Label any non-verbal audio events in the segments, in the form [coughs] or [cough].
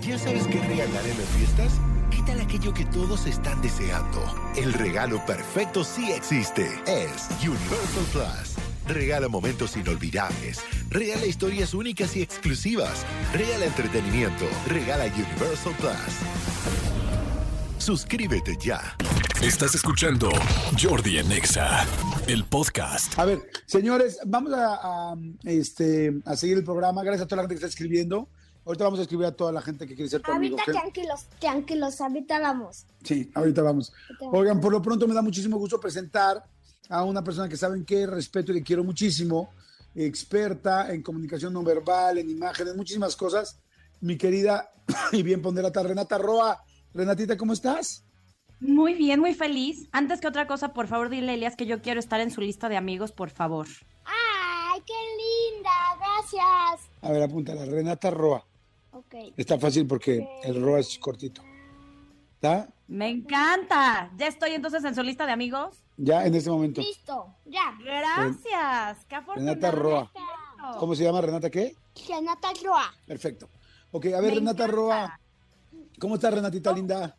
¿Ya sabes qué regalar en las fiestas? ¿Qué tal aquello que todos están deseando? El regalo perfecto sí existe. Es Universal Plus. Regala momentos inolvidables. Regala historias únicas y exclusivas. Regala entretenimiento. Regala Universal Plus. Suscríbete ya. Estás escuchando Jordi Anexa, el podcast. A ver, señores, vamos a, a, este, a seguir el programa. Gracias a toda la gente que está escribiendo. Ahorita vamos a escribir a toda la gente que quiere ser tu amigo. Ahorita tranquilos, tranquilos, ahorita vamos. Sí, ahorita vamos. Oigan, por lo pronto me da muchísimo gusto presentar a una persona que saben que respeto y le quiero muchísimo, experta en comunicación no verbal, en imágenes, muchísimas cosas. Mi querida [coughs] y bien ponderada Renata Roa. Renatita, ¿cómo estás? Muy bien, muy feliz. Antes que otra cosa, por favor, dile a Elias que yo quiero estar en su lista de amigos, por favor. ¡Ay, qué linda! Gracias. A ver, apúntala, Renata Roa. Está fácil porque el Roa es cortito. ¿Está? Me encanta. ¿Ya estoy entonces en su lista de amigos? Ya en este momento. Listo, ya. Gracias. Qué afortunada. Renata Roa. ¿Cómo se llama Renata qué? Renata Roa. Perfecto. Ok, a ver, Me Renata encanta. Roa. ¿Cómo estás, Renatita linda?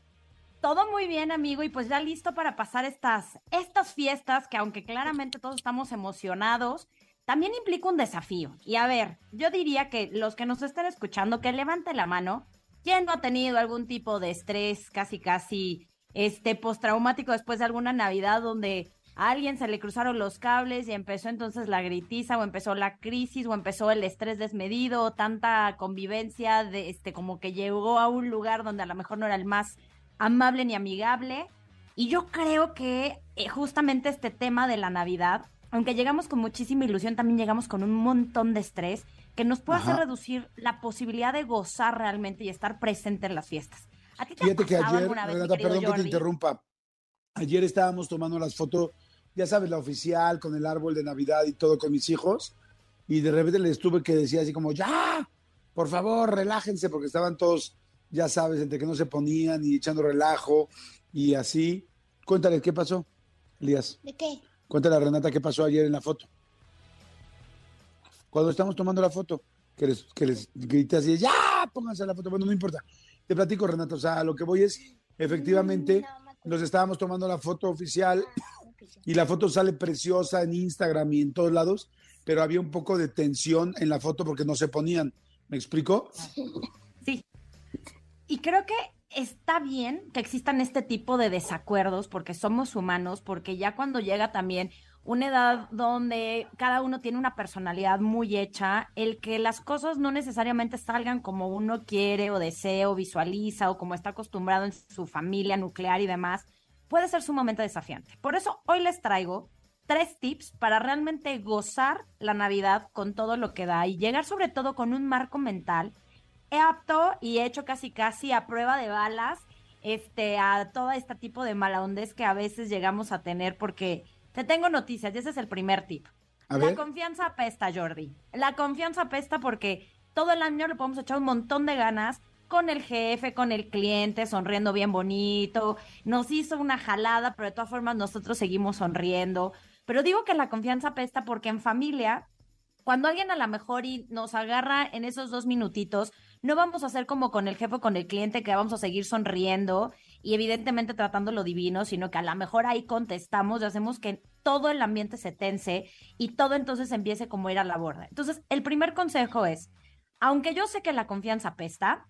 Todo muy bien, amigo, y pues ya listo para pasar estas, estas fiestas que aunque claramente todos estamos emocionados, también implica un desafío. Y a ver, yo diría que los que nos estén escuchando, que levante la mano, ¿quién no ha tenido algún tipo de estrés casi casi este postraumático después de alguna Navidad donde a alguien se le cruzaron los cables y empezó entonces la gritiza o empezó la crisis o empezó el estrés desmedido, o tanta convivencia de este como que llegó a un lugar donde a lo mejor no era el más amable ni amigable. Y yo creo que eh, justamente este tema de la Navidad, aunque llegamos con muchísima ilusión, también llegamos con un montón de estrés que nos puede hacer reducir la posibilidad de gozar realmente y estar presente en las fiestas. ¿A ti te ha Fíjate que ayer, alguna vez, Renata, perdón que te interrumpa. Ayer estábamos tomando las fotos, ya sabes, la oficial, con el árbol de Navidad y todo con mis hijos. Y de repente les tuve que decir así como, ya, por favor, relájense, porque estaban todos, ya sabes, entre que no se ponían y echando relajo y así. Cuéntale, ¿qué pasó, Elías? ¿De qué? Cuéntale a Renata qué pasó ayer en la foto. Cuando estamos tomando la foto, que les, que les grité así, ya, pónganse la foto. Bueno, no importa. Te platico, Renata. O sea, lo que voy es, efectivamente, no, nos estábamos tomando la foto oficial y la foto sale preciosa en Instagram y en todos lados, pero había un poco de tensión en la foto porque no se ponían. ¿Me explico? Sí. Y creo que está bien que existan este tipo de desacuerdos porque somos humanos, porque ya cuando llega también una edad donde cada uno tiene una personalidad muy hecha, el que las cosas no necesariamente salgan como uno quiere o desea o visualiza o como está acostumbrado en su familia nuclear y demás, puede ser sumamente desafiante. Por eso hoy les traigo tres tips para realmente gozar la Navidad con todo lo que da y llegar sobre todo con un marco mental he apto y he hecho casi casi a prueba de balas este a todo este tipo de malahondes que a veces llegamos a tener porque te tengo noticias y ese es el primer tip. A la ver. confianza apesta, Jordi. La confianza apesta porque todo el año le podemos echar un montón de ganas con el jefe, con el cliente, sonriendo bien bonito. Nos hizo una jalada, pero de todas formas nosotros seguimos sonriendo. Pero digo que la confianza apesta porque en familia cuando alguien a lo mejor y nos agarra en esos dos minutitos, no vamos a hacer como con el jefe o con el cliente que vamos a seguir sonriendo y evidentemente tratando lo divino, sino que a lo mejor ahí contestamos y hacemos que todo el ambiente se tense y todo entonces empiece como ir a la borda. Entonces, el primer consejo es, aunque yo sé que la confianza pesta,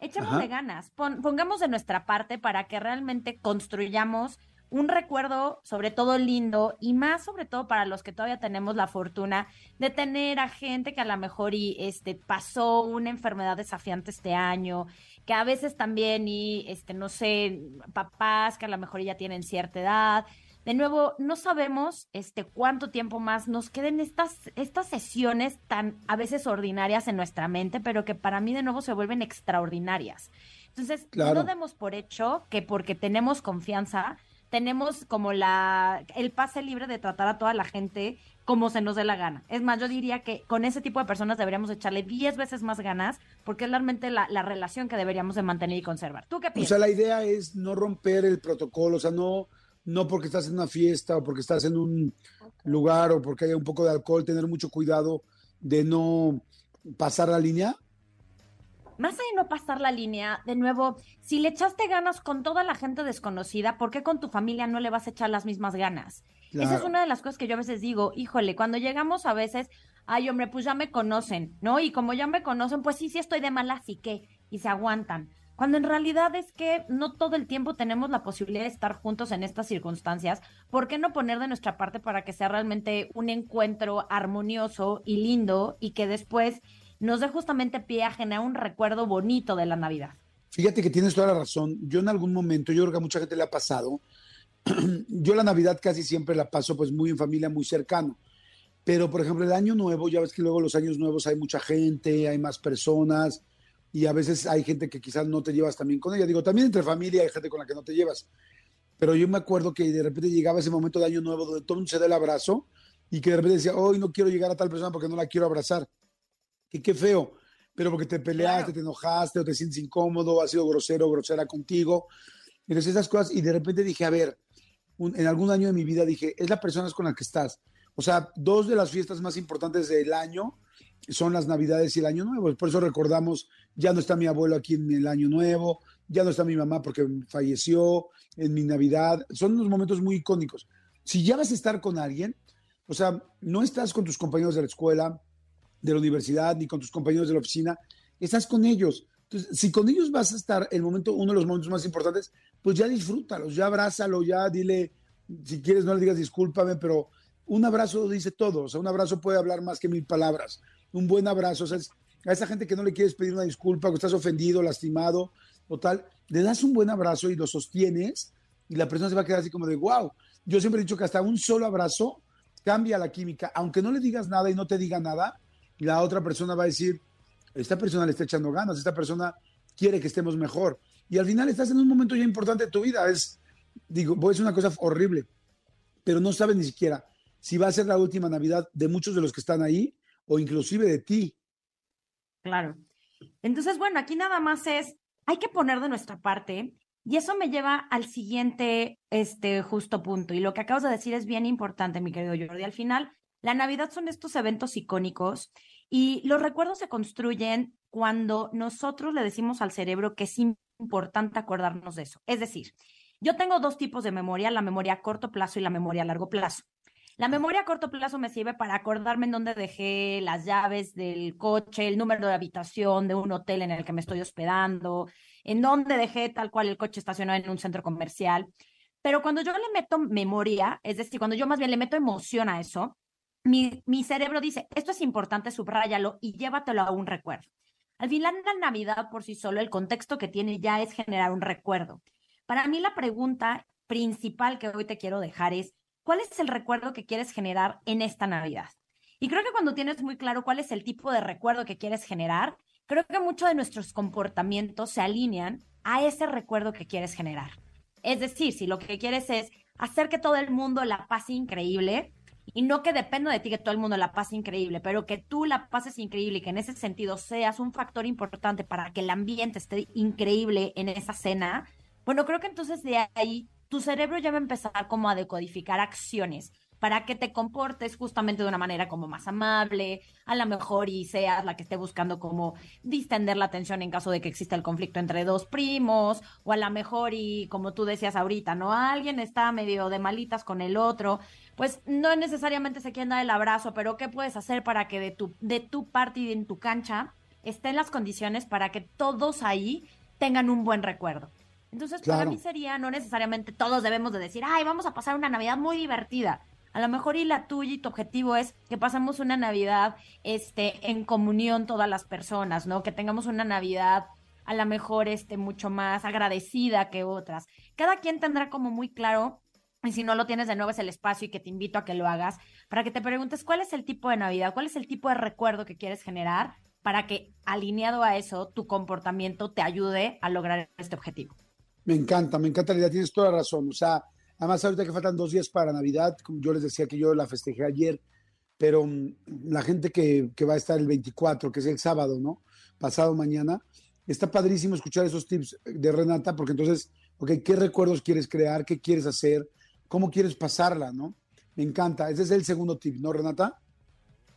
echémosle Ajá. ganas, pon- pongamos de nuestra parte para que realmente construyamos un recuerdo sobre todo lindo y más sobre todo para los que todavía tenemos la fortuna de tener a gente que a lo mejor y este pasó una enfermedad desafiante este año, que a veces también y este no sé, papás que a lo mejor ya tienen cierta edad. De nuevo, no sabemos este cuánto tiempo más nos queden estas estas sesiones tan a veces ordinarias en nuestra mente, pero que para mí de nuevo se vuelven extraordinarias. Entonces, Claro. no demos por hecho que porque tenemos confianza tenemos como la el pase libre de tratar a toda la gente como se nos dé la gana. Es más, yo diría que con ese tipo de personas deberíamos echarle 10 veces más ganas porque es realmente la, la relación que deberíamos de mantener y conservar. ¿Tú qué O piensas? sea, la idea es no romper el protocolo, o sea, no, no porque estás en una fiesta o porque estás en un lugar o porque haya un poco de alcohol, tener mucho cuidado de no pasar la línea. Más allá de no pasar la línea, de nuevo, si le echaste ganas con toda la gente desconocida, ¿por qué con tu familia no le vas a echar las mismas ganas? Esa es una de las cosas que yo a veces digo, híjole, cuando llegamos a veces, ay hombre, pues ya me conocen, ¿no? Y como ya me conocen, pues sí, sí estoy de mala, así que, y se aguantan. Cuando en realidad es que no todo el tiempo tenemos la posibilidad de estar juntos en estas circunstancias, ¿por qué no poner de nuestra parte para que sea realmente un encuentro armonioso y lindo y que después nos dé justamente pie a generar un recuerdo bonito de la Navidad. Fíjate que tienes toda la razón. Yo en algún momento, yo creo que a mucha gente le ha pasado, [clears throat] yo la Navidad casi siempre la paso pues muy en familia, muy cercano. Pero, por ejemplo, el año nuevo, ya ves que luego los años nuevos hay mucha gente, hay más personas y a veces hay gente que quizás no te llevas también con ella. Digo, también entre familia hay gente con la que no te llevas. Pero yo me acuerdo que de repente llegaba ese momento de año nuevo donde todo el mundo se da el abrazo y que de repente decía, hoy no quiero llegar a tal persona porque no la quiero abrazar que qué feo, pero porque te peleaste, te enojaste o te sientes incómodo, has sido grosero, grosera contigo. Entonces esas cosas, y de repente dije, a ver, en algún año de mi vida dije, es la persona con la que estás. O sea, dos de las fiestas más importantes del año son las Navidades y el Año Nuevo. Por eso recordamos, ya no está mi abuelo aquí en el Año Nuevo, ya no está mi mamá porque falleció en mi Navidad. Son unos momentos muy icónicos. Si ya vas a estar con alguien, o sea, no estás con tus compañeros de la escuela, de la universidad ni con tus compañeros de la oficina, estás con ellos. Si con ellos vas a estar el momento, uno de los momentos más importantes, pues ya disfrútalos, ya abrázalo, ya dile, si quieres no le digas discúlpame, pero un abrazo dice todo, o sea, un abrazo puede hablar más que mil palabras. Un buen abrazo, o sea, a esa gente que no le quieres pedir una disculpa, que estás ofendido, lastimado o tal, le das un buen abrazo y lo sostienes y la persona se va a quedar así como de, wow. Yo siempre he dicho que hasta un solo abrazo cambia la química, aunque no le digas nada y no te diga nada, la otra persona va a decir, esta persona le está echando ganas, esta persona quiere que estemos mejor. Y al final estás en un momento ya importante de tu vida. Es, digo, es una cosa horrible, pero no sabes ni siquiera si va a ser la última Navidad de muchos de los que están ahí o inclusive de ti. Claro. Entonces, bueno, aquí nada más es, hay que poner de nuestra parte y eso me lleva al siguiente, este, justo punto. Y lo que acabas de decir es bien importante, mi querido Jordi. Al final, la Navidad son estos eventos icónicos y los recuerdos se construyen cuando nosotros le decimos al cerebro que es importante acordarnos de eso. Es decir, yo tengo dos tipos de memoria, la memoria a corto plazo y la memoria a largo plazo. La memoria a corto plazo me sirve para acordarme en dónde dejé las llaves del coche, el número de habitación de un hotel en el que me estoy hospedando, en dónde dejé tal cual el coche estacionado en un centro comercial. Pero cuando yo le meto memoria, es decir, cuando yo más bien le meto emoción a eso, mi, cerebro dice, esto es importante, subráyalo y llévatelo a un recuerdo. Al final, la Navidad por sí solo, el contexto que tiene ya es generar un recuerdo. Para mí, la pregunta principal que hoy te quiero dejar es, ¿cuál es el recuerdo que quieres generar en esta Navidad? Y creo que cuando tienes muy claro cuál es el tipo de recuerdo que quieres generar, creo que muchos de nuestros comportamientos se alinean a ese recuerdo que quieres generar. Es decir, si lo que quieres es hacer que todo el mundo la pase increíble, y no que dependa de ti que todo el mundo la pase increíble, pero que tú la pases increíble y que en ese sentido seas un factor importante para que el ambiente esté increíble en esa cena, bueno, creo que entonces de ahí tu cerebro ya va a empezar como a decodificar acciones para que te comportes justamente de una manera como más amable, a lo mejor y seas la que esté buscando como distender la atención en caso de que exista el conflicto entre dos primos, o a lo mejor y como tú decías ahorita, ¿no? Alguien está medio de malitas con el otro, pues no necesariamente se quieren dar el abrazo, pero ¿qué puedes hacer para que de tu, de tu parte y en tu cancha estén las condiciones para que todos ahí tengan un buen recuerdo? Entonces, para mí sería, no necesariamente todos debemos de decir, ay, vamos a pasar una Navidad muy divertida. A lo mejor y la tuya y tu objetivo es que pasemos una Navidad este, en comunión todas las personas, ¿no? Que tengamos una Navidad a lo mejor este, mucho más agradecida que otras. Cada quien tendrá como muy claro y si no lo tienes de nuevo es el espacio y que te invito a que lo hagas, para que te preguntes cuál es el tipo de Navidad, cuál es el tipo de recuerdo que quieres generar para que alineado a eso tu comportamiento te ayude a lograr este objetivo. Me encanta, me encanta la tienes toda la razón. O sea, además ahorita que faltan dos días para Navidad, yo les decía que yo la festejé ayer, pero mm, la gente que, que va a estar el 24, que es el sábado, ¿no? Pasado mañana, está padrísimo escuchar esos tips de Renata, porque entonces, ¿qué recuerdos quieres crear? ¿Qué quieres hacer? cómo quieres pasarla, ¿no? Me encanta. Ese es el segundo tip, ¿no, Renata?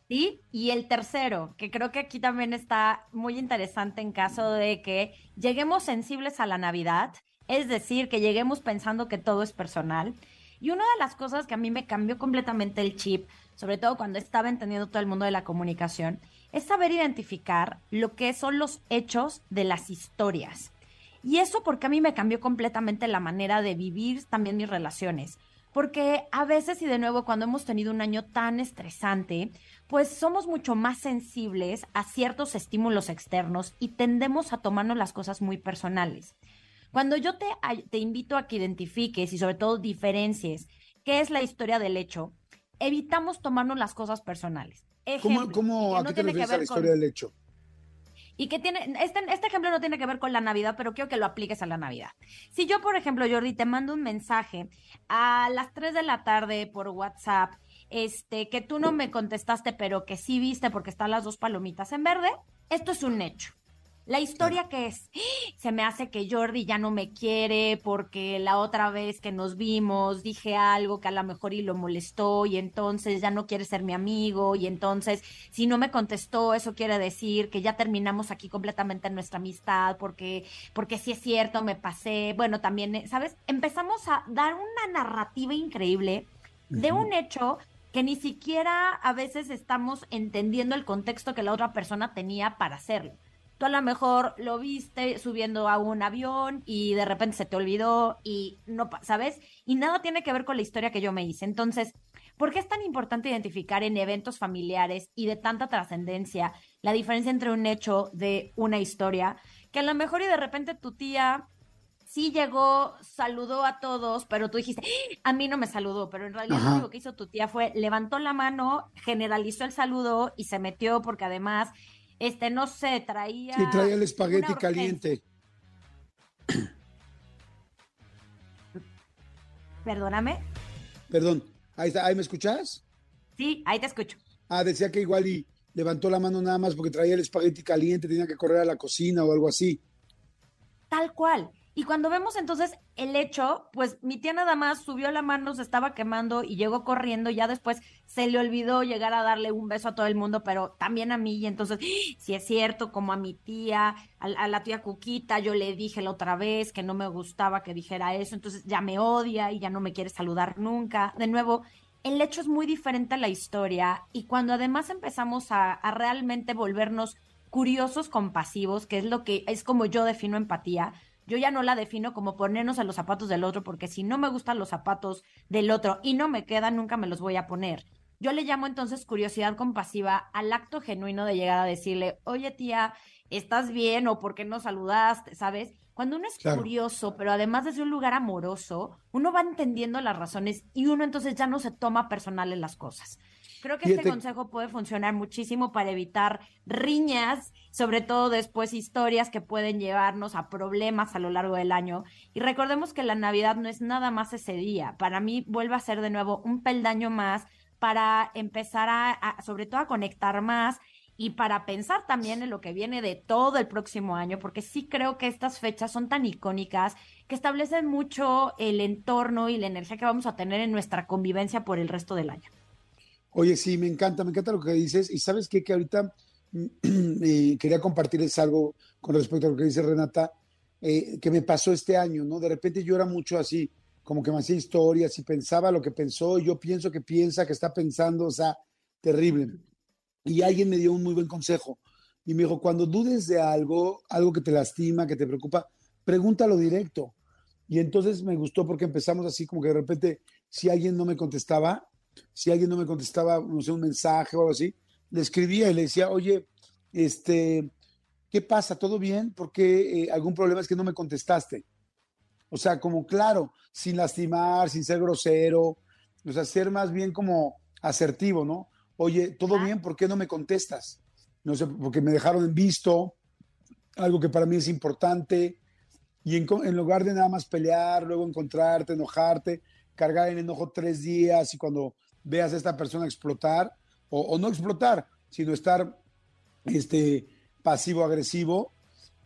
Sí, y el tercero, que creo que aquí también está muy interesante en caso de que lleguemos sensibles a la Navidad, es decir, que lleguemos pensando que todo es personal. Y una de las cosas que a mí me cambió completamente el chip, sobre todo cuando estaba entendiendo todo el mundo de la comunicación, es saber identificar lo que son los hechos de las historias. Y eso porque a mí me cambió completamente la manera de vivir también mis relaciones. Porque a veces, y de nuevo, cuando hemos tenido un año tan estresante, pues somos mucho más sensibles a ciertos estímulos externos y tendemos a tomarnos las cosas muy personales. Cuando yo te, te invito a que identifiques y sobre todo diferencies qué es la historia del hecho, evitamos tomarnos las cosas personales. ¿Cómo, a qué te refieres a la historia del hecho? Y que tiene, este, este ejemplo no tiene que ver con la Navidad, pero quiero que lo apliques a la Navidad. Si yo, por ejemplo, Jordi, te mando un mensaje a las 3 de la tarde por WhatsApp, este, que tú no me contestaste, pero que sí viste porque están las dos palomitas en verde, esto es un hecho. La historia que es, se me hace que Jordi ya no me quiere porque la otra vez que nos vimos dije algo que a lo mejor y lo molestó y entonces ya no quiere ser mi amigo y entonces si no me contestó eso quiere decir que ya terminamos aquí completamente nuestra amistad porque porque si es cierto me pasé, bueno, también, ¿sabes? Empezamos a dar una narrativa increíble de un hecho que ni siquiera a veces estamos entendiendo el contexto que la otra persona tenía para hacerlo. Tú a lo mejor lo viste subiendo a un avión y de repente se te olvidó y no, ¿sabes? Y nada tiene que ver con la historia que yo me hice. Entonces, ¿por qué es tan importante identificar en eventos familiares y de tanta trascendencia la diferencia entre un hecho de una historia? Que a lo mejor y de repente tu tía sí llegó, saludó a todos, pero tú dijiste, ¡Ah! a mí no me saludó, pero en realidad lo único que hizo tu tía fue levantó la mano, generalizó el saludo y se metió porque además este, no sé, traía... Sí, traía el espagueti caliente. [clears throat] Perdóname. Perdón, ahí, está, ¿ahí me escuchas? Sí, ahí te escucho. Ah, decía que igual y levantó la mano nada más porque traía el espagueti caliente, tenía que correr a la cocina o algo así. Tal cual. Y cuando vemos entonces el hecho, pues mi tía nada más subió la mano, se estaba quemando y llegó corriendo. Ya después se le olvidó llegar a darle un beso a todo el mundo, pero también a mí. Y entonces, si es cierto, como a mi tía, a, la tía Cuquita, yo le dije la otra vez que no me gustaba que dijera eso. Entonces ya me odia y ya no me quiere saludar nunca. De nuevo, el hecho es muy diferente a la historia. Y cuando además empezamos a, a realmente volvernos curiosos compasivos, que es lo que es como yo defino empatía yo ya no la defino como ponernos a los zapatos del otro, porque si no me gustan los zapatos del otro y no me quedan, nunca me los voy a poner. Yo le llamo entonces curiosidad compasiva al acto genuino de llegar a decirle, oye tía, ¿estás bien? o ¿por qué no saludaste? ¿Sabes? Cuando uno es curioso, pero además desde un lugar amoroso, uno va entendiendo las razones y uno entonces ya no se toma personal en las cosas. Creo que este consejo puede funcionar muchísimo para evitar riñas, sobre todo después historias que pueden llevarnos a problemas a lo largo del año. Y recordemos que la Navidad no es nada más ese día. Para mí vuelve a ser de nuevo un peldaño más para empezar a, sobre todo a conectar más y para pensar también en lo que viene de todo el próximo año, porque sí creo que estas fechas son tan icónicas que establecen mucho el entorno y la energía que vamos a tener en nuestra convivencia por el resto del año. Oye, sí, me encanta, me encanta lo que dices. Y sabes qué? que ahorita [clears throat] eh, quería compartirles algo con respecto a lo que dice Renata, eh, que me pasó este año, ¿no? De repente yo era mucho así, como que me hacía historias y pensaba lo que pensó, y yo pienso que piensa, que está pensando, o sea, terrible. Y alguien me dio un muy buen consejo y me dijo, cuando dudes de algo, algo que te lastima, que te preocupa, pregúntalo directo. Y entonces me gustó porque empezamos así como que de repente, si alguien no me contestaba, si alguien no me contestaba, no sé, un mensaje o algo así, le escribía y le decía, oye, este, ¿qué pasa? ¿Todo bien? porque eh, algún problema es que no me contestaste? O sea, como claro, sin lastimar, sin ser grosero, o sea, ser más bien como asertivo, ¿no? Oye, ¿todo bien? ¿Por qué no me contestas? No sé, porque me dejaron en visto, algo que para mí es importante, y en, en lugar de nada más pelear, luego encontrarte, enojarte, cargar el enojo tres días y cuando veas a esta persona explotar, o, no explotar, sino estar este, pasivo-agresivo,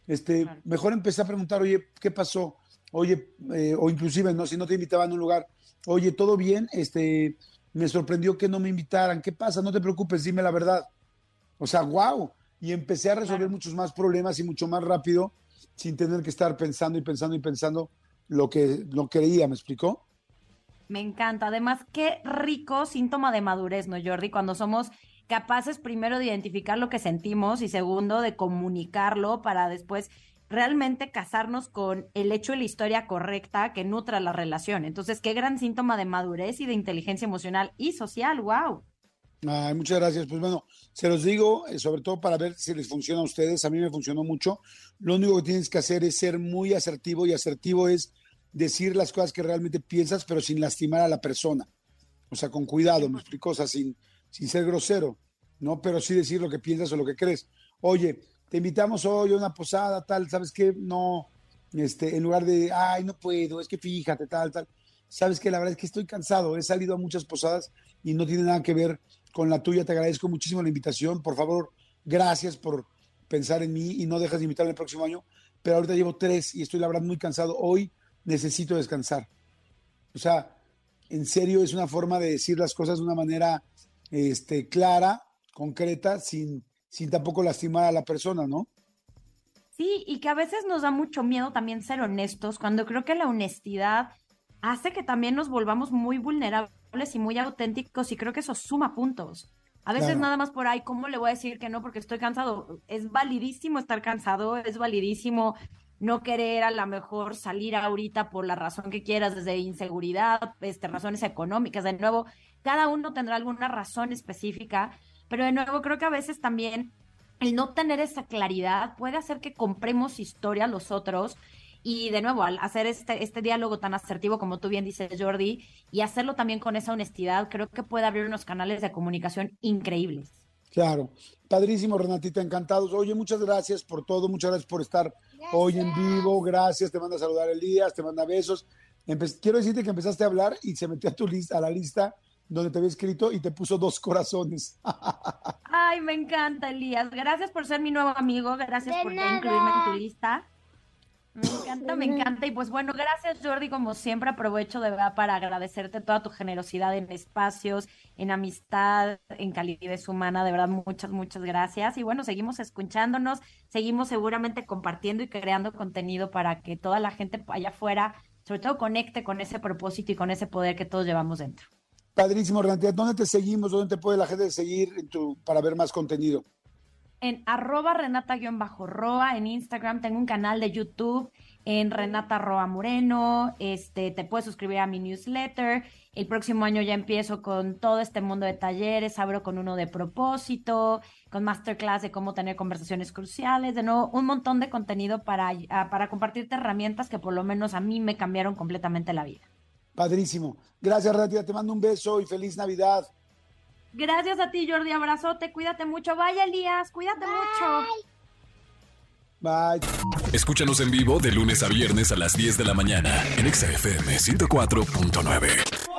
este, mejor empecé a preguntar, oye, ¿qué pasó? Oye, eh, o inclusive, no, si no te invitaban a un lugar, oye, ¿todo bien? Este, me sorprendió que no me invitaran. ¿Qué pasa? No te preocupes, dime la verdad. O sea, wow. Y empecé a resolver muchos más problemas y mucho más rápido sin tener que estar pensando y pensando y pensando lo que no creía, ¿me explicó? Me encanta. Además, qué rico síntoma de madurez, ¿no, Jordi? Cuando somos capaces primero de identificar lo que sentimos y segundo de comunicarlo para después realmente casarnos con el hecho y la historia correcta que nutra la relación. Entonces, qué gran síntoma de madurez y de inteligencia emocional y social, wow. Ay, muchas gracias. Pues bueno, se los digo, eh, sobre todo para ver si les funciona a ustedes. A mí me funcionó mucho. Lo único que tienes que hacer es ser muy asertivo y asertivo es decir las cosas que realmente piensas, pero sin lastimar a la persona. O sea, con cuidado, me explico, o sea, sin, sin ser grosero, ¿no? Pero sí decir lo que piensas o lo que crees. Oye, te invitamos hoy a una posada, tal, ¿sabes qué? No, este, en lugar de, ay, no puedo, es que fíjate, tal, tal. Sabes que la verdad es que estoy cansado, he salido a muchas posadas y no tiene nada que ver con la tuya. Te agradezco muchísimo la invitación. Por favor, gracias por pensar en mí y no dejas de invitarme el próximo año. Pero ahorita llevo tres y estoy la verdad muy cansado. Hoy necesito descansar. O sea, en serio es una forma de decir las cosas de una manera este, clara, concreta, sin, sin tampoco lastimar a la persona, ¿no? Sí, y que a veces nos da mucho miedo también ser honestos, cuando creo que la honestidad hace que también nos volvamos muy vulnerables y muy auténticos y creo que eso suma puntos. A veces nada más por ahí, ¿cómo le voy a decir que no? Porque estoy cansado. Es validísimo estar cansado, es validísimo no querer a lo mejor salir ahorita por la razón que quieras, desde inseguridad, este, razones económicas. De nuevo, cada uno tendrá alguna razón específica, pero de nuevo, creo que a veces también el no tener esa claridad puede hacer que compremos historia a los otros. Y de nuevo, al hacer este, este diálogo tan asertivo como tú bien dices, Jordi, y hacerlo también con esa honestidad, creo que puede abrir unos canales de comunicación increíbles. Claro, padrísimo, Renatita, encantados. Oye, muchas gracias por todo, muchas gracias por estar hoy en vivo, gracias, te manda a saludar Elías, te manda besos. Quiero decirte que empezaste a hablar y se metió a tu lista, a la lista donde te había escrito y te puso dos corazones. [laughs] Ay, me encanta, Elías. Gracias por ser mi nuevo amigo. Gracias por incluirme en tu lista. Me encanta, me encanta. Y pues bueno, gracias Jordi, como siempre aprovecho de verdad para agradecerte toda tu generosidad en espacios, en amistad, en calidez humana. De verdad, muchas, muchas gracias. Y bueno, seguimos escuchándonos, seguimos seguramente compartiendo y creando contenido para que toda la gente allá afuera, sobre todo, conecte con ese propósito y con ese poder que todos llevamos dentro. Padrísimo, Renata. ¿Dónde te seguimos? ¿Dónde te puede la gente seguir en tu, para ver más contenido? En arroba renata-roa en Instagram. Tengo un canal de YouTube en Renata Roa Moreno. Este, te puedes suscribir a mi newsletter. El próximo año ya empiezo con todo este mundo de talleres. Abro con uno de propósito, con masterclass de cómo tener conversaciones cruciales. De nuevo, un montón de contenido para, ah, para compartirte herramientas que por lo menos a mí me cambiaron completamente la vida. Padrísimo. Gracias, Ratia. Te mando un beso y feliz Navidad. Gracias a ti, Jordi. Abrazote. Cuídate mucho. Vaya, Elías. Cuídate mucho. Bye. Escúchanos en vivo de lunes a viernes a las 10 de la mañana en XFM 104.9.